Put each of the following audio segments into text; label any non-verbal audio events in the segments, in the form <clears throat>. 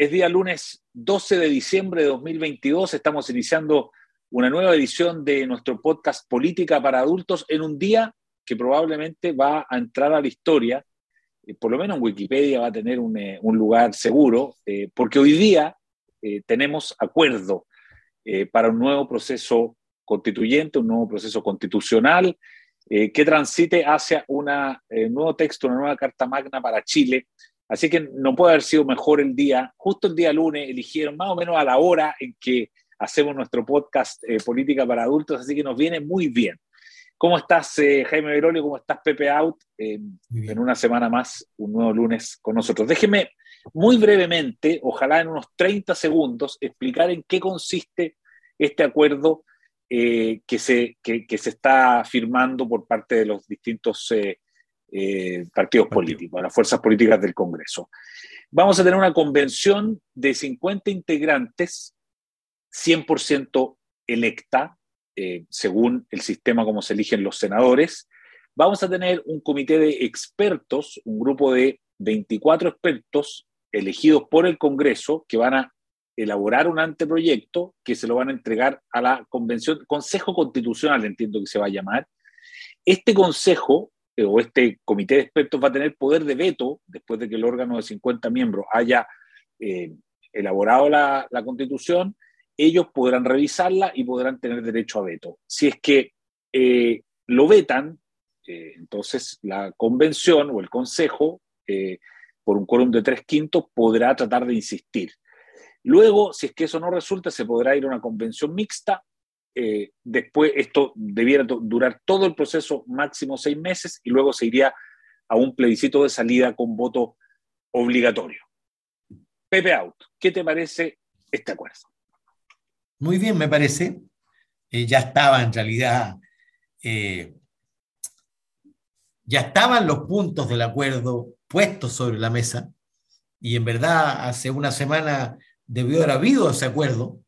Es día lunes 12 de diciembre de 2022. Estamos iniciando una nueva edición de nuestro podcast Política para Adultos en un día que probablemente va a entrar a la historia. Eh, por lo menos en Wikipedia va a tener un, eh, lugar seguro, eh, porque hoy día tenemos acuerdo para un nuevo proceso constituyente, un nuevo proceso constitucional que transite hacia un nuevo texto, una nueva Carta Magna para Chile Así que no puede haber sido mejor el día. Justo el día lunes eligieron más o menos a la hora en que hacemos nuestro podcast eh, Política para Adultos, así que nos viene muy bien. ¿Cómo estás, eh, Jaime Verolio? ¿Cómo estás, Pepe Out? en una semana más, un nuevo lunes con nosotros. Déjeme muy brevemente, ojalá en unos 30 segundos, explicar en qué consiste este acuerdo eh, que, se, que, que, se está firmando por parte de los distintos eh, partidos políticos, las fuerzas políticas del Congreso. Vamos a tener una convención de 50 integrantes, 100% electa, eh, según el sistema como se eligen los senadores. Vamos a tener un comité de expertos, un grupo de 24 expertos elegidos por el Congreso que van a elaborar un anteproyecto que se lo van a entregar a la convención, Consejo Constitucional, entiendo que se va a llamar. Este consejo eh, o este comité de expertos va a tener poder de veto después de que el órgano de 50 miembros haya eh, elaborado la, constitución, ellos podrán revisarla y podrán tener derecho a veto. Si es que eh, lo vetan, entonces la convención o el consejo, por un quórum de tres quintos, podrá tratar de insistir. Luego, si es que eso no resulta, se podrá ir a una convención mixta eh, después esto debiera durar todo el proceso, máximo seis meses, y luego se iría a un plebiscito de salida con voto obligatorio. Pepe Out, ¿qué te parece este acuerdo? Muy bien, me parece. Eh, ya estaba en realidad, eh, ya estaban los puntos del acuerdo puestos sobre la mesa, y en verdad hace una semana debió haber habido ese acuerdo,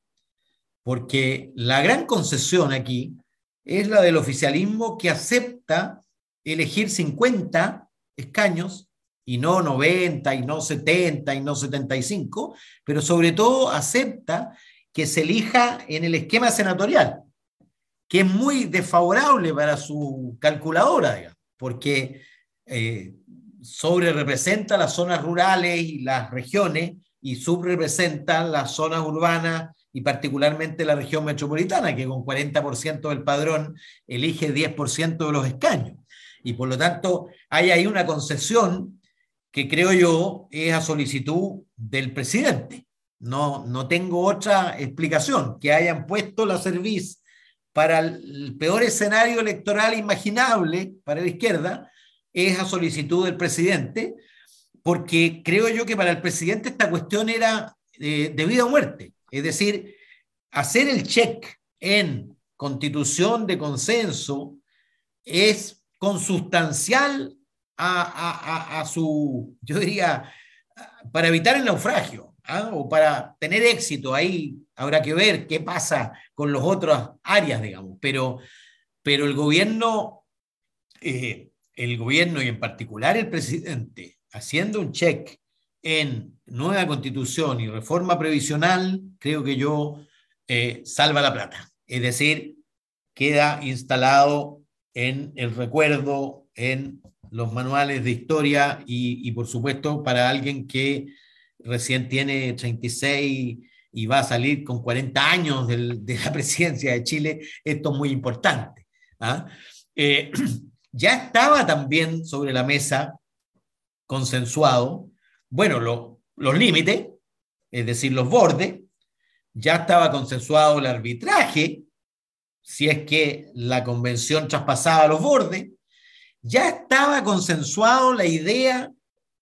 porque la gran concesión aquí es la del oficialismo que acepta elegir 50 escaños y no 90 y no 70 y no 75, pero sobre todo acepta que se elija en el esquema senatorial, que es muy desfavorable para su calculadora, porque eh, sobre representa las zonas rurales y las regiones y subrepresenta las zonas urbanas y particularmente la región metropolitana, que con 40% del padrón elige 10% de los escaños. Y por lo tanto, hay ahí una concesión que creo yo es a solicitud del presidente. No, no tengo otra explicación, que hayan puesto la cerviz para el peor escenario electoral imaginable para la izquierda, es a solicitud del presidente, porque creo yo que para el presidente esta cuestión era eh, de vida o muerte. Es decir, hacer el check en constitución de consenso es consustancial a, su, yo diría, para evitar el naufragio ¿ah? o para tener éxito. Ahí habrá que ver qué pasa con las otras áreas, digamos. Pero, pero el gobierno, eh, el gobierno y en particular el presidente, haciendo un check en nueva constitución y reforma previsional, creo que yo eh, salva la plata. Es decir, queda instalado en el recuerdo, en los manuales de historia y, por supuesto para alguien que recién tiene 36 y va a salir con 40 años de la <laughs> presidencia de Chile, esto es muy importante. ¿ah? Eh, <clears throat> ya estaba también sobre la mesa consensuado bueno, los límites, es decir, los bordes, ya estaba consensuado el arbitraje, si es que la convención traspasaba los bordes, ya estaba consensuado la idea,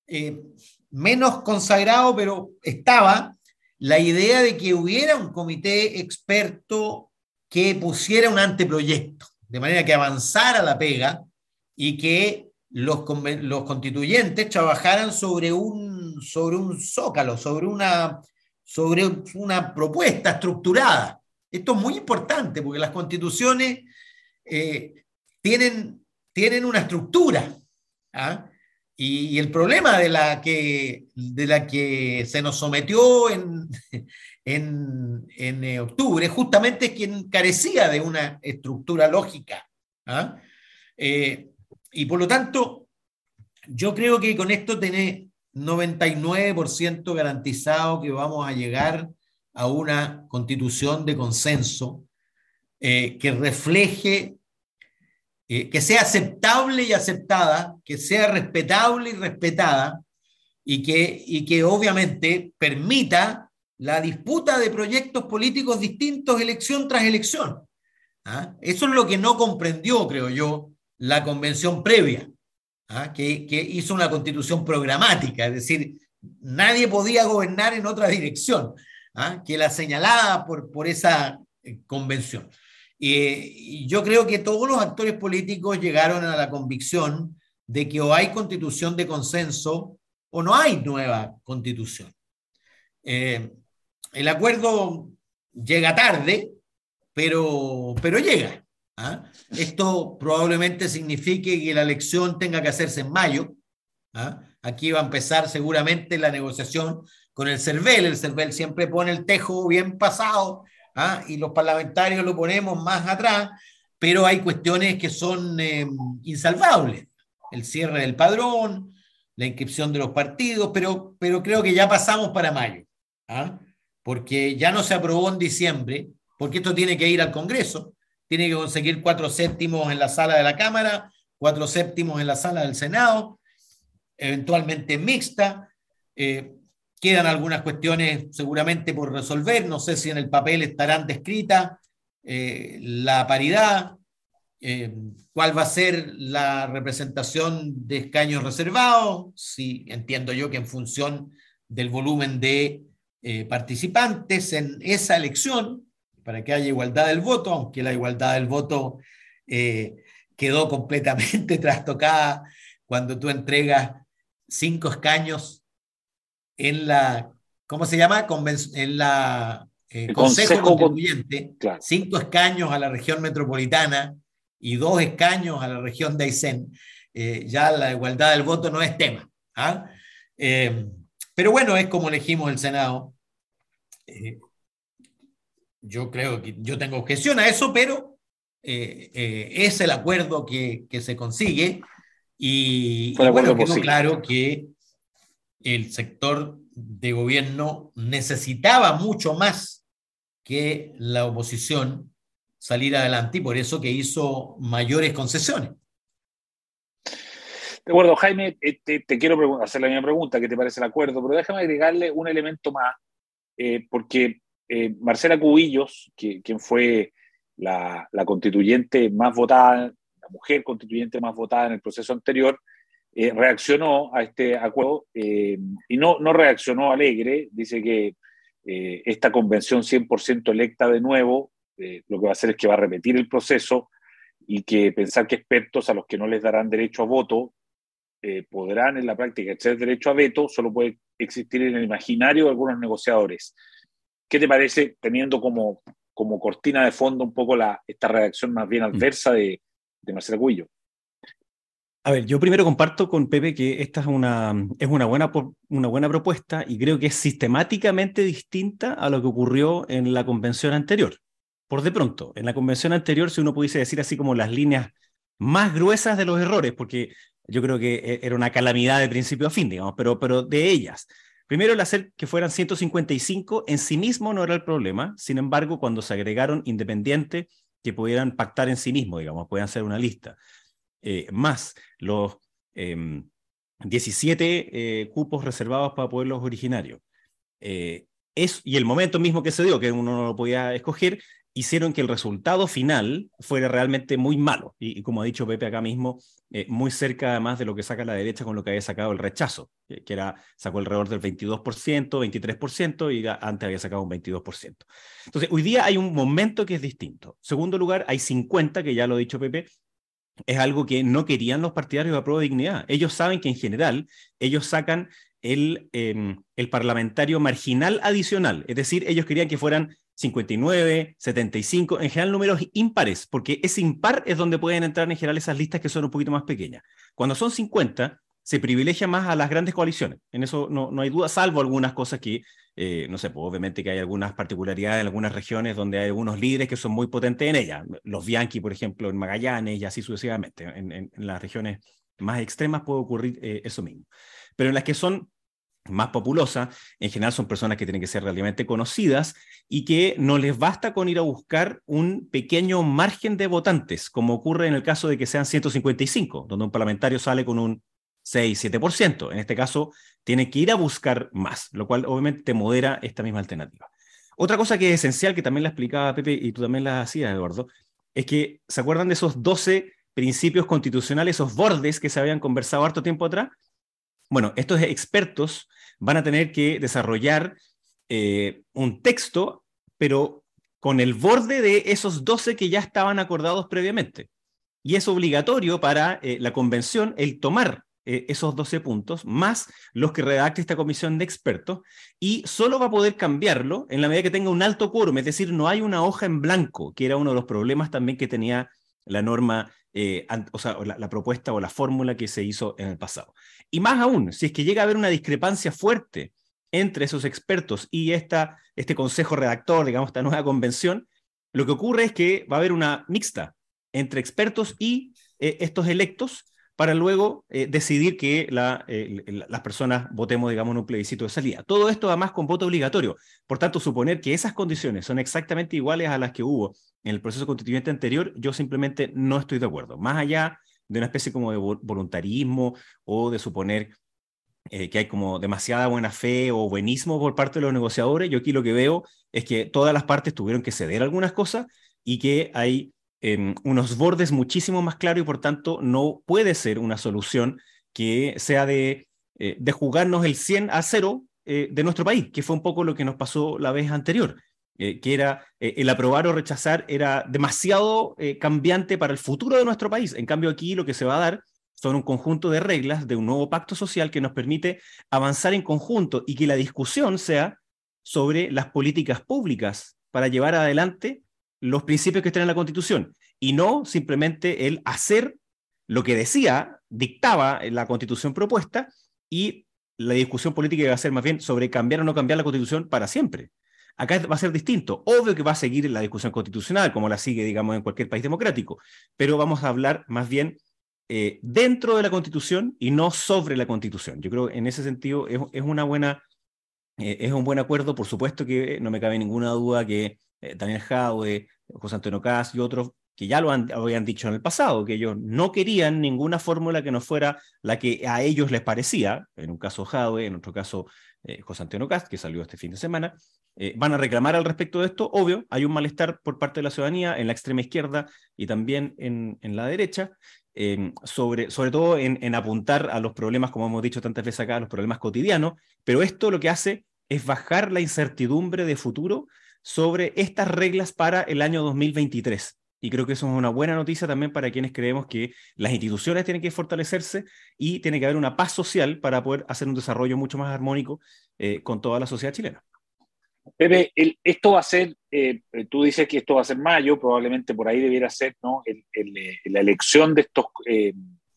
eh, menos consagrado, pero estaba la idea de que hubiera un comité experto que pusiera un anteproyecto, de manera que avanzara la pega y que los constituyentes trabajaran sobre un, sobre un zócalo, sobre una, sobre una propuesta estructurada. Esto es muy importante porque las constituciones eh, tienen, tienen una estructura. ¿ah? y, el problema de la, que, de la que se nos sometió en, <laughs> en, en eh, octubre justamente es quien carecía de una estructura lógica. ¿ah? Eh, y por lo tanto, yo creo que con esto tenés 99% garantizado que vamos a llegar a una constitución de consenso eh, que refleje eh, que sea aceptable y aceptada, que sea respetable y respetada, y que, y que obviamente permita la disputa de proyectos políticos distintos elección tras elección. ¿Ah? Eso es lo que no comprendió, creo yo, la convención previa, ¿ah? que, hizo una constitución programática, es decir, nadie podía gobernar en otra dirección ¿ah? que la señalada por, por esa eh, convención. Y yo creo que todos los actores políticos llegaron a la convicción de que o hay constitución de consenso o no hay nueva constitución. Eh, el acuerdo llega tarde, pero, pero llega. ¿Ah? Esto probablemente signifique que la elección tenga que hacerse en mayo. ¿ah? Aquí va a empezar seguramente la negociación con el CERVEL. El CERVEL siempre pone el tejo bien pasado ¿ah? y los parlamentarios lo ponemos más atrás, pero hay cuestiones que son eh, insalvables. El cierre del padrón, la inscripción de los partidos, pero, pero creo que ya pasamos para mayo, porque ya no se aprobó en diciembre, porque esto tiene que ir al Congreso, tiene que conseguir cuatro séptimos en la sala de la Cámara, cuatro séptimos en la sala del Senado, eventualmente mixta. Eh, Quedan algunas cuestiones seguramente por resolver, no sé si en el papel estarán descritas, eh, la paridad, eh, cuál va a ser la representación de escaños reservados, si entiendo yo que en función del volumen de participantes en esa elección, para que haya igualdad del voto, aunque la igualdad del voto quedó completamente <laughs> trastocada cuando tú entregas cinco escaños en la, ¿cómo se llama? en la eh, Consejo, Constituyente, cinco escaños a la región metropolitana y dos escaños a la región de Aysén. Eh, ya la igualdad del voto no es tema. ¿ah? Eh, pero bueno, es como elegimos el Senado. Yo creo que yo tengo objeción a eso, pero es el acuerdo que, que se consigue. Y, y bueno, quedó claro que el sector de gobierno necesitaba mucho más que la oposición salir adelante y por eso que hizo mayores concesiones. De acuerdo, Jaime, eh, te, quiero hacer la misma pregunta, ¿qué te parece el acuerdo? Pero déjame agregarle un elemento más, eh, porque eh, Marcela Cubillos, quien fue la, constituyente más votada, la mujer constituyente más votada en el proceso anterior, eh, reaccionó a este acuerdo eh, y no, no reaccionó alegre, dice que esta convención 100% electa de nuevo, lo que va a hacer es que va a repetir el proceso y que pensar que expertos a los que no les darán derecho a voto podrán en la práctica echar derecho a veto, solo puede existir en el imaginario de algunos negociadores. ¿Qué te parece teniendo como, como cortina de fondo un poco la, esta reacción más bien mm. adversa de, de Marcelo Cuillo? A ver, yo primero comparto con Pepe que esta es una, es una, buena, una buena propuesta y creo que es sistemáticamente distinta a lo que ocurrió en la convención anterior. Por de pronto, en la convención anterior, si uno pudiese decir así como las líneas más gruesas de los errores, porque yo creo que e, era una calamidad de principio a fin, digamos, pero, pero de ellas. Primero, el hacer que fueran 155 en sí mismo no era el problema, sin embargo, cuando se agregaron independientes que pudieran pactar en sí mismo, digamos, puedan ser una lista. Eh, más los 17 em, eh, cupos reservados para pueblos originarios. Eh, es, y el momento mismo que se dio, que uno no lo podía escoger, hicieron que el resultado final fuera realmente muy malo. Y, como ha dicho Pepe acá mismo, muy cerca además de lo que saca la derecha con lo que había sacado el rechazo, que, era, sacó alrededor del 22%, 23%, y antes había sacado un 22%. Entonces, hoy día hay un momento que es distinto. Segundo lugar, hay 50, que ya lo ha dicho Pepe, es algo que no querían los partidarios de prueba de dignidad. Ellos saben que en general ellos sacan el, em, el parlamentario marginal adicional, es decir, ellos querían que fueran 59, 75, en general números impares, porque ese impar es donde pueden entrar en general esas listas que son un poquito más pequeñas. Cuando son 50, se privilegia más a las grandes coaliciones. En eso no, no hay duda, salvo algunas cosas que, eh, no sé, pues obviamente que hay algunas particularidades en algunas regiones donde hay algunos líderes que son muy potentes en ellas. Los Bianchi, por ejemplo, en Magallanes y así sucesivamente. En, las regiones más extremas puede ocurrir eh, eso mismo. Pero en las que son más populosas, en general son personas que tienen que ser realmente conocidas y que no les basta con ir a buscar un pequeño margen de votantes, como ocurre en el caso de que sean 155, donde un parlamentario sale con un 6, 7%. En este caso, tiene que ir a buscar más, lo cual obviamente te modera esta misma alternativa. Otra cosa que es esencial, que también la explicaba Pepe y tú también la hacías, Eduardo, es que, ¿se acuerdan de esos 12 principios constitucionales, esos bordes que se habían conversado harto tiempo atrás? Bueno, estos expertos van a tener que desarrollar eh, un texto, pero con el borde de esos 12 que ya estaban acordados previamente. Y es obligatorio para eh, la convención el tomar eh, esos 12 puntos, más los que redacte esta comisión de expertos, y solo va a poder cambiarlo en la medida que tenga un alto quórum, es decir, no hay una hoja en blanco, que era uno de los problemas también que tenía la norma, eh, o sea, la, propuesta o la fórmula que se hizo en el pasado. Y más aún, si es que llega a haber una discrepancia fuerte entre esos expertos y esta, este consejo redactor, digamos, esta nueva convención, lo que ocurre es que va a haber una mixta entre expertos y eh, estos electos para luego eh, decidir que las personas votemos, digamos, en un plebiscito de salida. Todo esto además con voto obligatorio. Por tanto, suponer que esas condiciones son exactamente iguales a las que hubo en el proceso constituyente anterior, yo simplemente no estoy de acuerdo. Más allá de una especie como de voluntarismo o de suponer eh, que hay como demasiada buena fe o buenismo por parte de los negociadores, yo aquí lo que veo es que todas las partes tuvieron que ceder algunas cosas y que hay unos bordes muchísimo más claros y por tanto no puede ser una solución que sea de, eh, de jugarnos el 100 a 0 eh, de nuestro país, que fue un poco lo que nos pasó la vez anterior, eh, que era el aprobar o rechazar era demasiado cambiante para el futuro de nuestro país. En cambio aquí lo que se va a dar son un conjunto de reglas de un nuevo pacto social que nos permite avanzar en conjunto y que la discusión sea sobre las políticas públicas para llevar adelante los principios que están en la Constitución y no simplemente el hacer lo que decía, dictaba la Constitución propuesta y la discusión política va a ser más bien sobre cambiar o no cambiar la Constitución para siempre. Acá va a ser distinto. Obvio que va a seguir la discusión constitucional, como la sigue, digamos, en cualquier país democrático, pero vamos a hablar más bien eh, dentro de la Constitución y no sobre la Constitución. Yo creo que en ese sentido es, una buena, eh, es un buen acuerdo. Por supuesto que no me cabe ninguna duda que eh, Daniel Jaue, José Antonio Caz y otros que ya lo habían dicho en el pasado, que ellos no querían ninguna fórmula que no fuera la que a ellos les parecía, en un caso Jaue, en otro caso eh, José Antonio Cast, que salió este fin de semana, eh, van a reclamar al respecto de esto. Obvio, hay un malestar por parte de la ciudadanía en la extrema izquierda y también en, la derecha, sobre, sobre todo en, en, apuntar a los problemas, como hemos dicho tantas veces acá, a los problemas cotidianos, pero esto lo que hace es bajar la incertidumbre de futuro sobre estas reglas para el año 2023. Y creo que eso es una buena noticia también para quienes creemos que las instituciones tienen que fortalecerse y tiene que haber una paz social para poder hacer un desarrollo mucho más armónico eh, con toda la sociedad chilena. Pepe, esto va a ser, eh, tú dices que esto va a ser mayo, probablemente por ahí debiera ser ¿no? El, eh, la elección de estos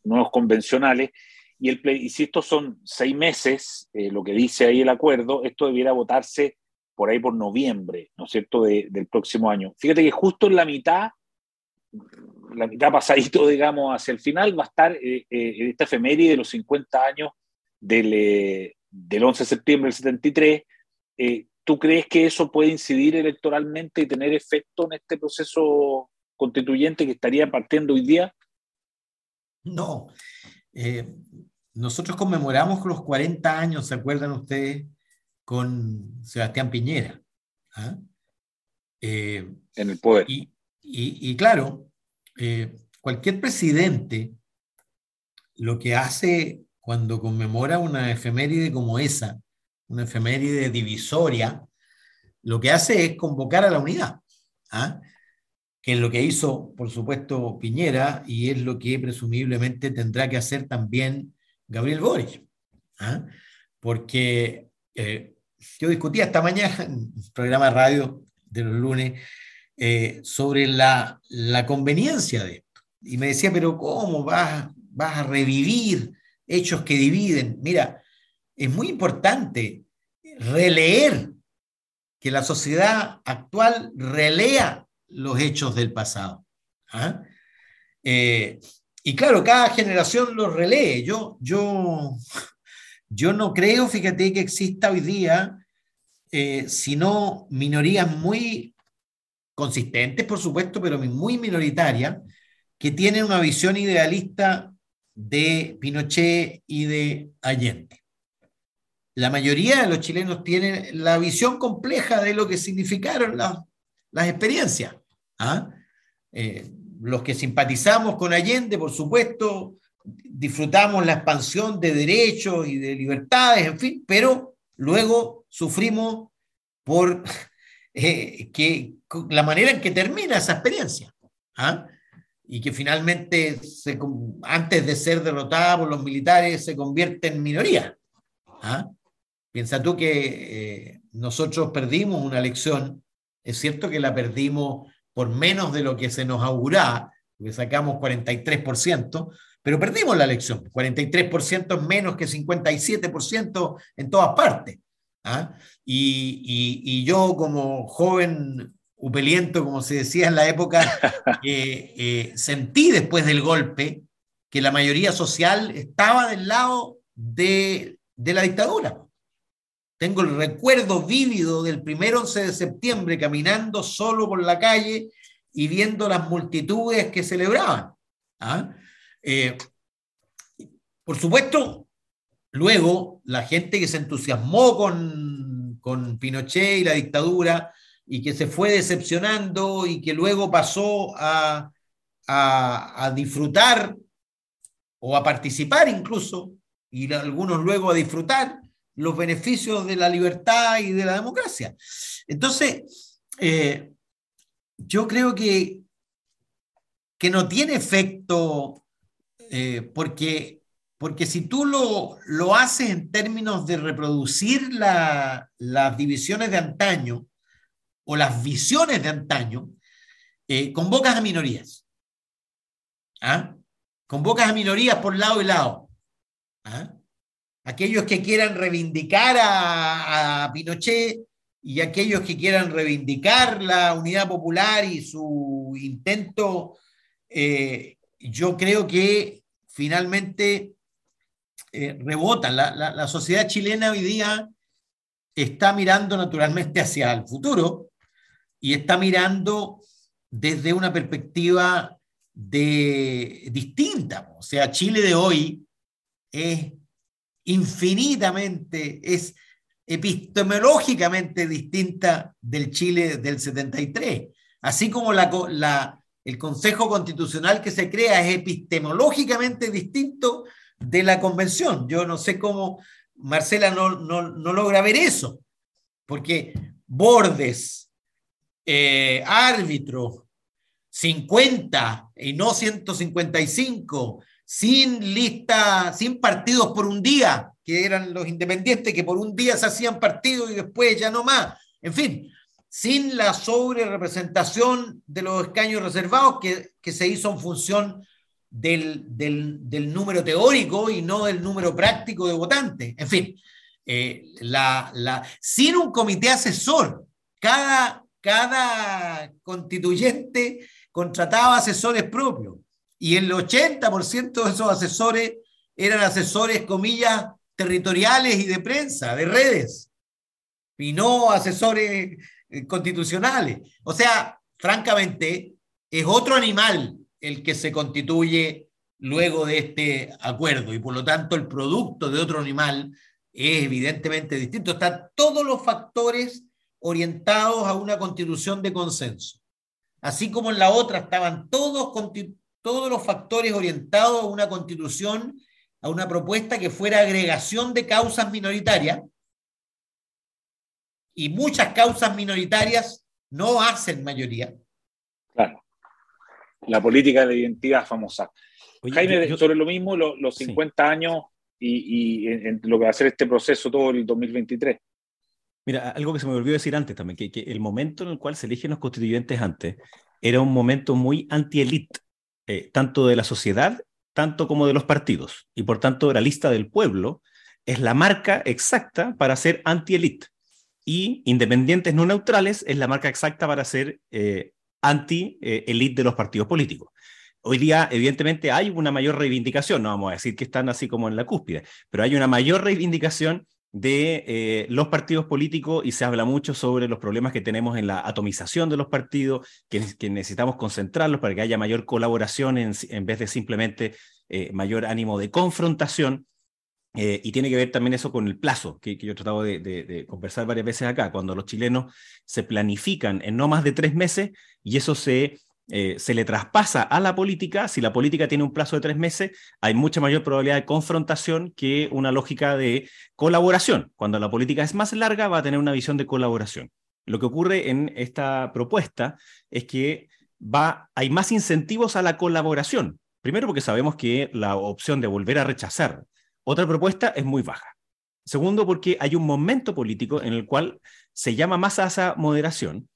nuevos convencionales y, el, y si estos son seis meses, lo que dice ahí el acuerdo, esto debiera votarse por ahí por noviembre, ¿no es cierto?, del próximo año. Fíjate que justo en la mitad, la mitad pasadito, <laughs> digamos, hacia el final, va a estar eh, eh, esta efeméride de los 50 años del, eh, del 11 de septiembre del 73. ¿Tú crees que eso puede incidir electoralmente y tener efecto en este proceso constituyente que estaría partiendo hoy día? No. nosotros conmemoramos los 40 años, ¿se acuerdan ustedes? Con Sebastián Piñera. ¿ah? Eh, en el poder. Y, claro, eh, cualquier presidente lo que hace cuando conmemora una efeméride como esa, una efeméride divisoria, lo que hace es convocar a la unidad, ¿ah? que es lo que hizo, por supuesto, Piñera y es lo que presumiblemente tendrá que hacer también Gabriel Boric. ¿ah? Porque eh, yo discutía esta mañana en un programa de radio de los lunes eh, sobre la, la, conveniencia de esto. Y me decía, pero ¿cómo vas, vas a revivir hechos que dividen. Mira, es muy importante releer, que la sociedad actual relea los hechos del pasado. ¿ah? Eh, y claro, cada generación los relee. Yo, yo, yo no creo, fíjate, que exista hoy día, eh, sino minorías muy consistentes, por supuesto, pero muy minoritarias, que tienen una visión idealista de Pinochet y de Allende. La mayoría de los chilenos tienen la visión compleja de lo que significaron las experiencias. ¿ah? Eh, los que simpatizamos con Allende, por supuesto, disfrutamos la expansión de derechos y de libertades, en fin, pero luego sufrimos por <laughs> eh, que, la manera en que termina esa experiencia. ¿ah? Y que finalmente, antes de ser derrotada por los militares, se convierte en minoría. ¿ah? Piensa tú que eh, nosotros perdimos una elección, es cierto que la perdimos por menos de lo que se nos auguraba, porque sacamos 43%, pero perdimos la elección. 43% es menos que 57% en todas partes. ¿ah? Y, yo como joven upeliento, como se decía en la época, <laughs> eh, eh, sentí después del golpe que la mayoría social estaba del lado de, de la dictadura. Tengo el recuerdo vívido del primer 11 de septiembre caminando solo por la calle y viendo las multitudes que celebraban. ¿ah? Eh, por supuesto, luego la gente que se entusiasmó con, con Pinochet y la dictadura y que se fue decepcionando y que luego pasó a, a, disfrutar o a participar incluso, y algunos luego a disfrutar los beneficios de la libertad y de la democracia. Entonces, eh, yo creo que, que no tiene efecto eh, porque, porque si tú lo, lo, haces en términos de reproducir las divisiones de antaño o las visiones de antaño, eh, convocas a minorías. ¿Ah? Convocas a minorías por lado y lado. ¿Ah? aquellos que quieran reivindicar a, Pinochet y aquellos que quieran reivindicar la unidad popular y su intento, eh, yo creo que finalmente eh, rebotan. La, sociedad chilena hoy día está mirando naturalmente hacia el futuro y está mirando desde una perspectiva de, distinta. O sea, Chile de hoy es infinitamente, es epistemológicamente distinta del Chile del 73. Así como la, el Consejo Constitucional que se crea es epistemológicamente distinto de la convención. Yo no sé cómo Marcela no, no, logra ver eso, porque bordes, eh, árbitros, 50 y no 155, sin lista, sin partidos por un día, que eran los independientes que por un día se hacían partidos y después ya no más. En fin, sin la sobre representación de los escaños reservados que, que se hizo en función del, del, número teórico y no del número práctico de votantes. En fin, eh, la, la, sin un comité asesor, cada, cada constituyente contrataba asesores propios y el 80% de esos asesores eran asesores, comillas, territoriales y de prensa, de redes, y no asesores constitucionales. O sea, francamente, es otro animal el que se constituye luego de este acuerdo y por lo tanto el producto de otro animal es evidentemente distinto. Están todos los factores orientados a una constitución de consenso. Así como en la otra estaban todos todos los factores orientados a una constitución, a una propuesta que fuera agregación de causas minoritarias, y muchas causas minoritarias no hacen mayoría. Claro. La política de la identidad famosa. Jaime, sobre lo mismo, los 50 años y, lo que va a ser este proceso todo el 2023. Mira, algo que se me olvidó decir antes también, que, que el momento en el cual se eligen los constituyentes antes era un momento muy anti-elite. Eh, tanto de la sociedad tanto como de los partidos. Y por tanto, la lista del pueblo es la marca exacta para ser anti-elite. Y independientes no neutrales es la marca exacta para ser eh, anti-elite de los partidos políticos. Hoy día, evidentemente, hay una mayor reivindicación, no vamos a decir que están así como en la cúspide, pero hay una mayor reivindicación de eh, los partidos políticos y se habla mucho sobre los problemas que tenemos en la atomización de los partidos, que, necesitamos concentrarlos para que haya mayor colaboración en, vez de simplemente eh, mayor ánimo de confrontación. Eh, y tiene que ver también eso con el plazo, que, yo he tratado de, conversar varias veces acá, cuando los chilenos se planifican en no más de tres meses y eso se, eh, se le traspasa a la política, si la política tiene un plazo de tres meses, hay mucha mayor probabilidad de confrontación que una lógica de colaboración. Cuando la política es más larga, va a tener una visión de colaboración. Lo que ocurre en esta propuesta es que va, hay más incentivos a la colaboración. Primero porque sabemos que la opción de volver a rechazar otra propuesta es muy baja. Segundo, porque hay un momento político en el cual se llama más a esa moderación.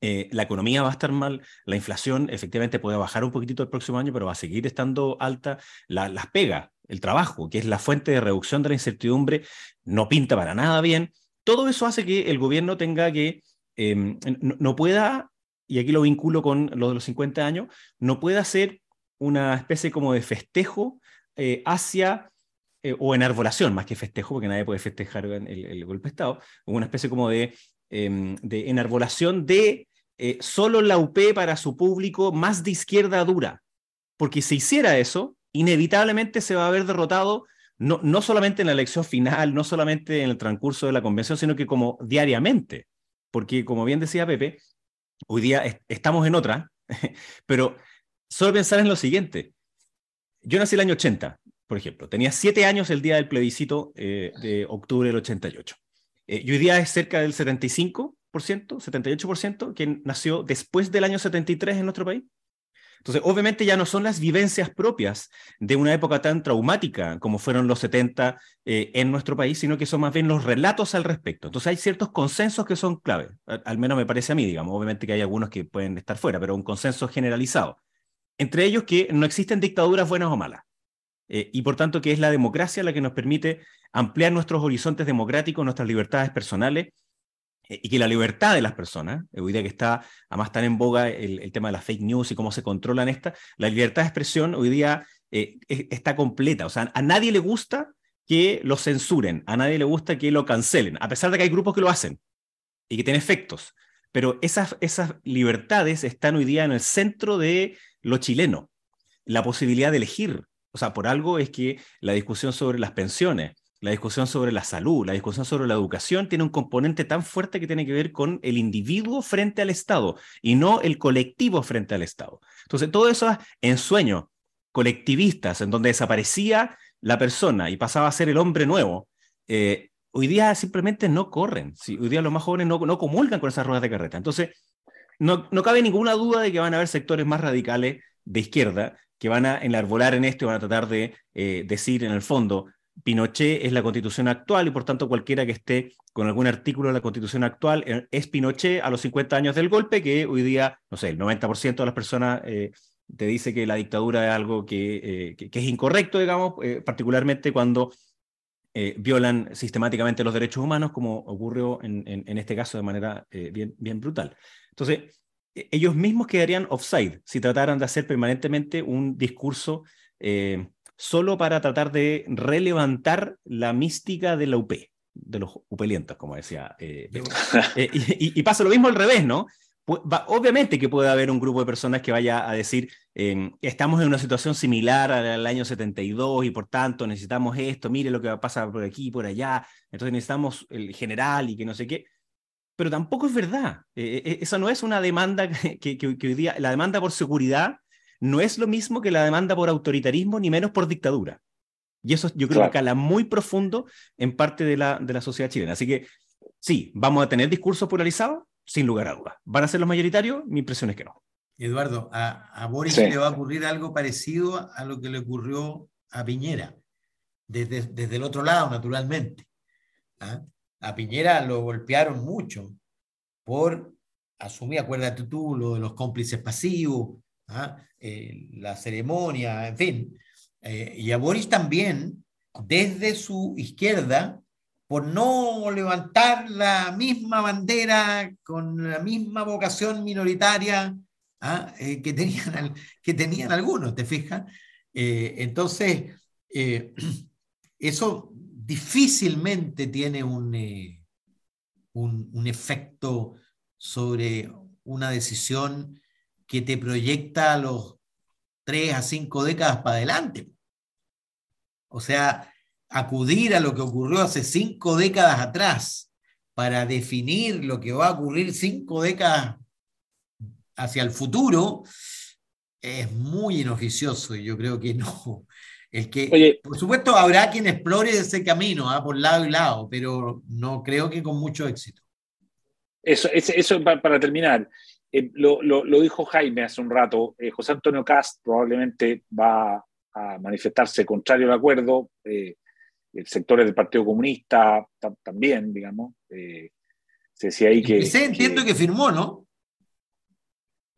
Eh, la economía va a estar mal, la inflación efectivamente puede bajar un poquitito el próximo año, pero va a seguir estando alta. las pegas, el trabajo, que es la fuente de reducción de la incertidumbre, no pinta para nada bien. Todo eso hace que el gobierno tenga que, em, no, pueda, y aquí lo vinculo con lo de los 50 años, no pueda hacer una especie como de festejo eh, hacia eh, o enarbolación, más que festejo, porque nadie puede festejar el, golpe de Estado, una especie como de, em, de enarbolación de eh, solo la UP para su público más de izquierda dura. Porque si hiciera eso, inevitablemente se va a ver derrotado no, no solamente en la elección final, no solamente en el transcurso de la convención, sino que como diariamente. Porque, como bien decía Pepe, hoy día estamos en otra, <laughs> pero solo pensar en lo siguiente. Yo nací el año 80, por ejemplo, tenía siete años el día del plebiscito eh, de octubre del 88. Eh, y hoy día es cerca del 75%, 78%, que nació después del año 73 en nuestro país. Entonces, obviamente ya no son las vivencias propias de una época tan traumática como fueron los 70 eh, en nuestro país, sino que son más bien los relatos al respecto. Entonces, hay ciertos consensos que son clave, al menos me parece a mí, digamos. Obviamente que hay algunos que pueden estar fuera, pero un consenso generalizado. Entre ellos que no existen dictaduras buenas o malas. Eh, y por tanto que es la democracia la que nos permite ampliar nuestros horizontes democráticos, nuestras libertades personales, eh, y que la libertad de las personas, eh, hoy día que está además tan en boga el, tema de las fake news y cómo se controlan estas, la libertad de expresión hoy día está completa, o sea, a nadie le gusta que lo censuren, a nadie le gusta que lo cancelen, a pesar de que hay grupos que lo hacen y que tienen efectos, pero esas, esas libertades están hoy día en el centro de lo chileno, la posibilidad de elegir, o sea, por algo es que la discusión sobre las pensiones, la discusión sobre la salud, la discusión sobre la educación tiene un componente tan fuerte que tiene que ver con el individuo frente al Estado y no el colectivo frente al Estado. Entonces, todo eso en sueños colectivistas, en donde desaparecía la persona y pasaba a ser el hombre nuevo, eh, hoy día simplemente no corren. Hoy día los más jóvenes no, no comulgan con esas ruedas de carreta. Entonces, no, no cabe ninguna duda de que van a haber sectores más radicales de izquierda que van a enarbolar en esto y van a tratar de eh, decir en el fondo, Pinochet es la constitución actual y por tanto cualquiera que esté con algún artículo de la constitución actual eh, es Pinochet a los 50 años del golpe, que hoy día, no sé, el 90% de las personas eh, te dice que la dictadura es algo que, que, es incorrecto, digamos, particularmente cuando violan sistemáticamente los derechos humanos, como ocurrió en, en, este caso de manera bien, bien brutal. Entonces, ellos mismos quedarían offside si trataran de hacer permanentemente un discurso eh, solo para tratar de relevantar la mística de la UP, de los upelientos, como decía. Eh, eh, y, pasa lo mismo al revés, ¿no? obviamente que puede haber un grupo de personas que vaya a decir, em, estamos en una situación similar al año 72 y por tanto necesitamos esto, mire lo que va a pasar por aquí y por allá, entonces necesitamos el general y que no sé qué pero tampoco es verdad. Eh, eh, esa no es una demanda que, hoy día, la demanda por seguridad no es lo mismo que la demanda por autoritarismo, ni menos por dictadura. Y eso yo creo que cala muy profundo en parte de la, de la sociedad chilena. Así que sí, vamos a tener discursos polarizados, sin lugar a dudas. ¿Van a ser los mayoritarios? Mi impresión es que no. Eduardo, a, a Boris le va a ocurrir algo parecido a lo que le ocurrió a Piñera, desde, desde el otro lado, naturalmente. ¿ah? A Piñera lo golpearon mucho por asumir, acuérdate tú, lo de los cómplices pasivos, ¿ah? eh, la ceremonia, en fin. eh, y a Boris también, desde su izquierda, por no levantar la misma bandera con la misma vocación minoritaria ¿ah? eh, que, tenían, que tenían algunos, ¿te fijas? Eh, entonces, <clears throat> eso difícilmente tiene un, un, un efecto sobre una decisión que te proyecta a los tres a cinco décadas para adelante. O sea, acudir a lo que ocurrió hace cinco décadas atrás para definir lo que va a ocurrir cinco décadas hacia el futuro es muy inoficioso y yo creo que no. El que, por supuesto, habrá quien explore ese camino ¿ah? por lado y lado, pero no creo que con mucho éxito. Eso, eso para, terminar. Eh, lo, dijo Jaime hace un rato. Eh, José Antonio Cast probablemente va a manifestarse contrario al acuerdo. Eh, sectores del Partido Comunista también, digamos. se decía ahí que. se entiendo que, firmó, ¿no?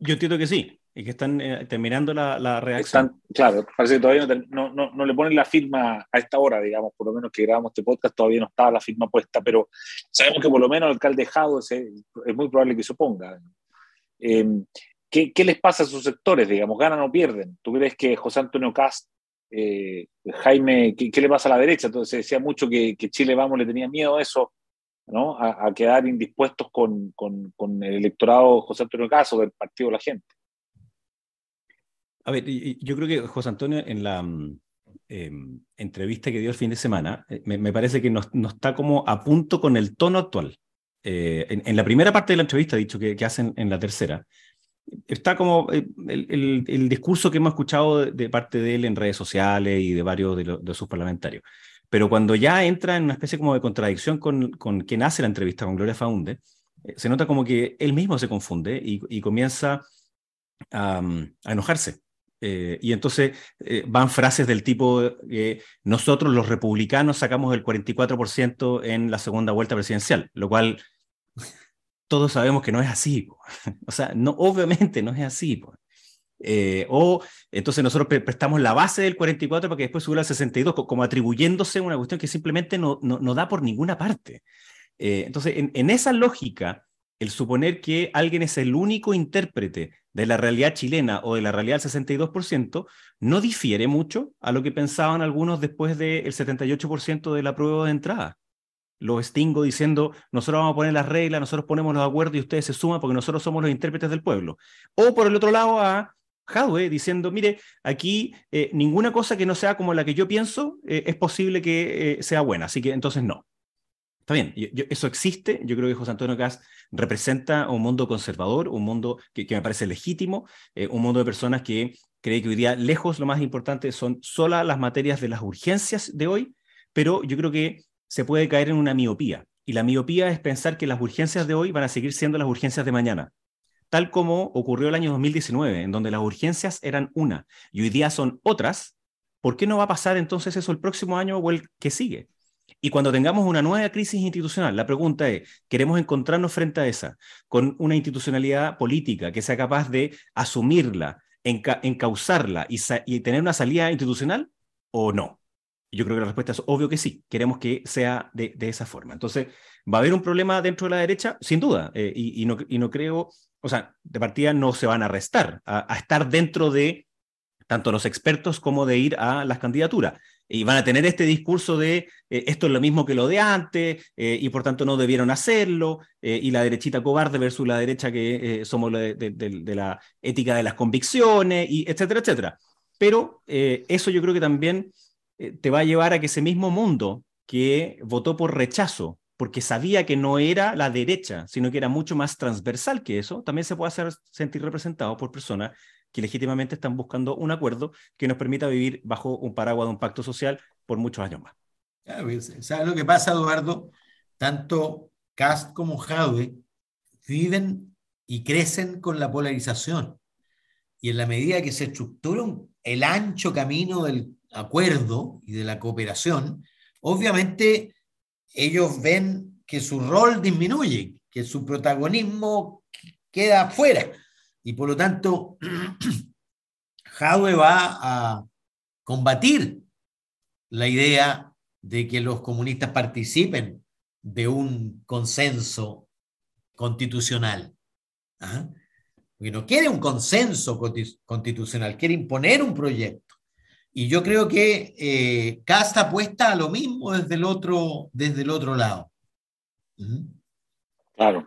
Yo entiendo que sí, y que están terminando la, redacción. claro, parece que todavía no, le ponen la firma a esta hora, digamos, por lo menos que grabamos este podcast, todavía no estaba la firma puesta, pero sabemos que por lo menos el alcalde Jado es, muy probable que se oponga. Em, ¿qué, ¿qué, les pasa a sus sectores, digamos? ¿Ganan o pierden? ¿Tú crees que José Antonio Cast, eh, Jaime, ¿qué, le pasa a la derecha? Entonces se decía mucho que, Chile Vamos le tenía miedo a eso, ¿no? A, quedar indispuestos con, el electorado José Antonio Cast o del Partido de la Gente. A ver, yo creo que José Antonio en la mm, em, entrevista que dio el fin de semana, eh, me, me parece que no, está como a punto con el tono actual. Eh, en, la primera parte de la entrevista, dicho que, hacen en la tercera, está como eh, el, discurso que hemos escuchado de, parte de él en redes sociales y de varios de, sus parlamentarios. Pero cuando ya entra en una especie como de contradicción con, con quien hace la entrevista, con Gloria Faunde, eh, se nota como que él mismo se confunde y, comienza a, enojarse. Y entonces van frases del tipo, nosotros los republicanos sacamos el 44% en la segunda vuelta presidencial, lo cual todos sabemos que no es así. <laughs> O sea, no, obviamente no es así. Eh, o entonces nosotros prestamos la base del 44 para que después suba al 62, como atribuyéndose una cuestión que simplemente no, no, da por ninguna parte. Eh, entonces, en, esa lógica, el suponer que alguien es el único intérprete de la realidad chilena o de la realidad del 62%, no difiere mucho a lo que pensaban algunos después del 78% de la prueba de entrada lo extingo diciendo, nosotros vamos a poner las reglas, nosotros ponemos los acuerdos y ustedes se suman porque nosotros somos los intérpretes del pueblo. O por el otro lado a Hadwe diciendo, mire, aquí eh, ninguna cosa que no sea como la que yo pienso eh, es posible que eh, sea buena, así que entonces no. Está bien, eso existe, yo creo que José Antonio Cas representa un mundo conservador, un mundo que, me parece legítimo, un mundo de personas que cree que hoy día lejos lo más importante son solo las materias de las urgencias de hoy, pero yo creo que se puede caer en una miopía. Y la miopía es pensar que las urgencias de hoy van a seguir siendo las urgencias de mañana. Tal como ocurrió el año 2019, en donde las urgencias eran una y hoy día son otras, ¿por qué no va a pasar entonces eso el próximo año o el que sigue? Y cuando tengamos una nueva crisis institucional, la pregunta es, ¿queremos encontrarnos frente a esa con una institucionalidad política que sea capaz de asumirla, encauzarla y, tener una salida institucional o no? Yo creo que la respuesta es obvio que sí, queremos que sea de, esa forma. Entonces, ¿va a haber un problema dentro de la derecha? Sin duda, eh, y, no, y, no, creo, o sea, de partida no se van a restar a, estar dentro de tanto los expertos como de ir a las candidaturas. Y van a tener este discurso de eh, esto es lo mismo que lo de antes eh, y por tanto no debieron hacerlo, y la derechita cobarde versus la derecha que somos de, de, la ética de las convicciones, y etcétera, etcétera. Pero eso yo creo que también eh, te va a llevar a que ese mismo mundo que votó por rechazo, porque sabía que no era la derecha, sino que era mucho más transversal que eso, también se puede hacer sentir representado por personas que legítimamente están buscando un acuerdo que nos permita vivir bajo un paraguas de un pacto social por muchos años más. ¿Sabes lo que pasa, Eduardo? Tanto Cast como Jadwe viven y crecen con la polarización. Y en la medida que se estructura el ancho camino del acuerdo y de la cooperación, obviamente ellos ven que su rol disminuye, que su protagonismo queda fuera. Y por lo tanto, <clears throat> Jadwe va a combatir la idea de que los comunistas participen de un consenso constitucional. ¿ah? Porque no quiere un consenso constitucional, quiere imponer un proyecto. Y yo creo que eh, Casta apuesta a lo mismo desde el otro, desde el otro lado. Claro.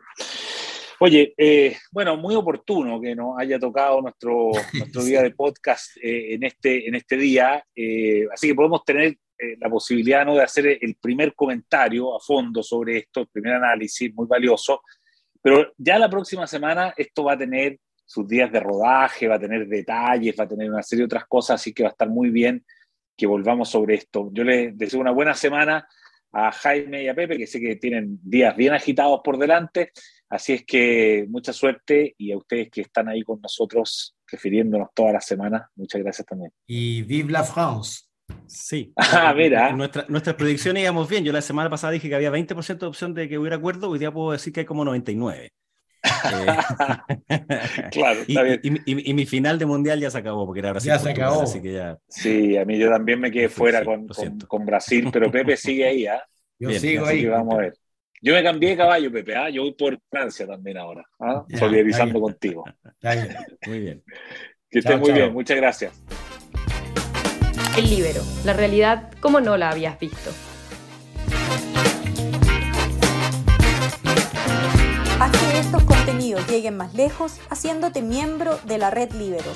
Oye, eh, bueno, muy oportuno que nos haya tocado nuestro, <laughs> nuestro día de podcast eh, en, este, en este día. Eh, así que podemos tener la posibilidad ¿no? de hacer el primer comentario a fondo sobre esto, el primer análisis muy valioso. Pero ya la próxima semana esto va a tener sus días de rodaje, va a tener detalles, va a tener una serie de otras cosas, así que va a estar muy bien que volvamos sobre esto. Yo les deseo una buena semana a Jaime y a Pepe, que sé que tienen días bien agitados por delante, así es que mucha suerte y a ustedes que están ahí con nosotros, refiriéndonos todas las semanas, muchas gracias también. Y vive la France. Sí. <laughs> Ah, mira. Nuestra, nuestras predicciones íbamos bien. Yo la semana pasada dije que había 20% de opción de que hubiera acuerdo, hoy día puedo decir que hay como 99. <laughs> claro, <laughs> está bien. Y, mi final de mundial ya se acabó, porque era Brasil. Ya se acabó. Así que ya... Sí, a mí yo también me quedé fuera con, con, Brasil, pero Pepe sigue ahí, ¿ah? Yo sigo ahí. Vamos a ver. Yo me cambié de caballo, Pepe, ¿ah? Yo voy por Francia también ahora, ¿ah? solidarizando contigo. Muy bien. Que esté muy bien, muchas gracias. El libero, la realidad como no la habías visto. Haz que estos contenidos lleguen más lejos haciéndote miembro de la red Libero.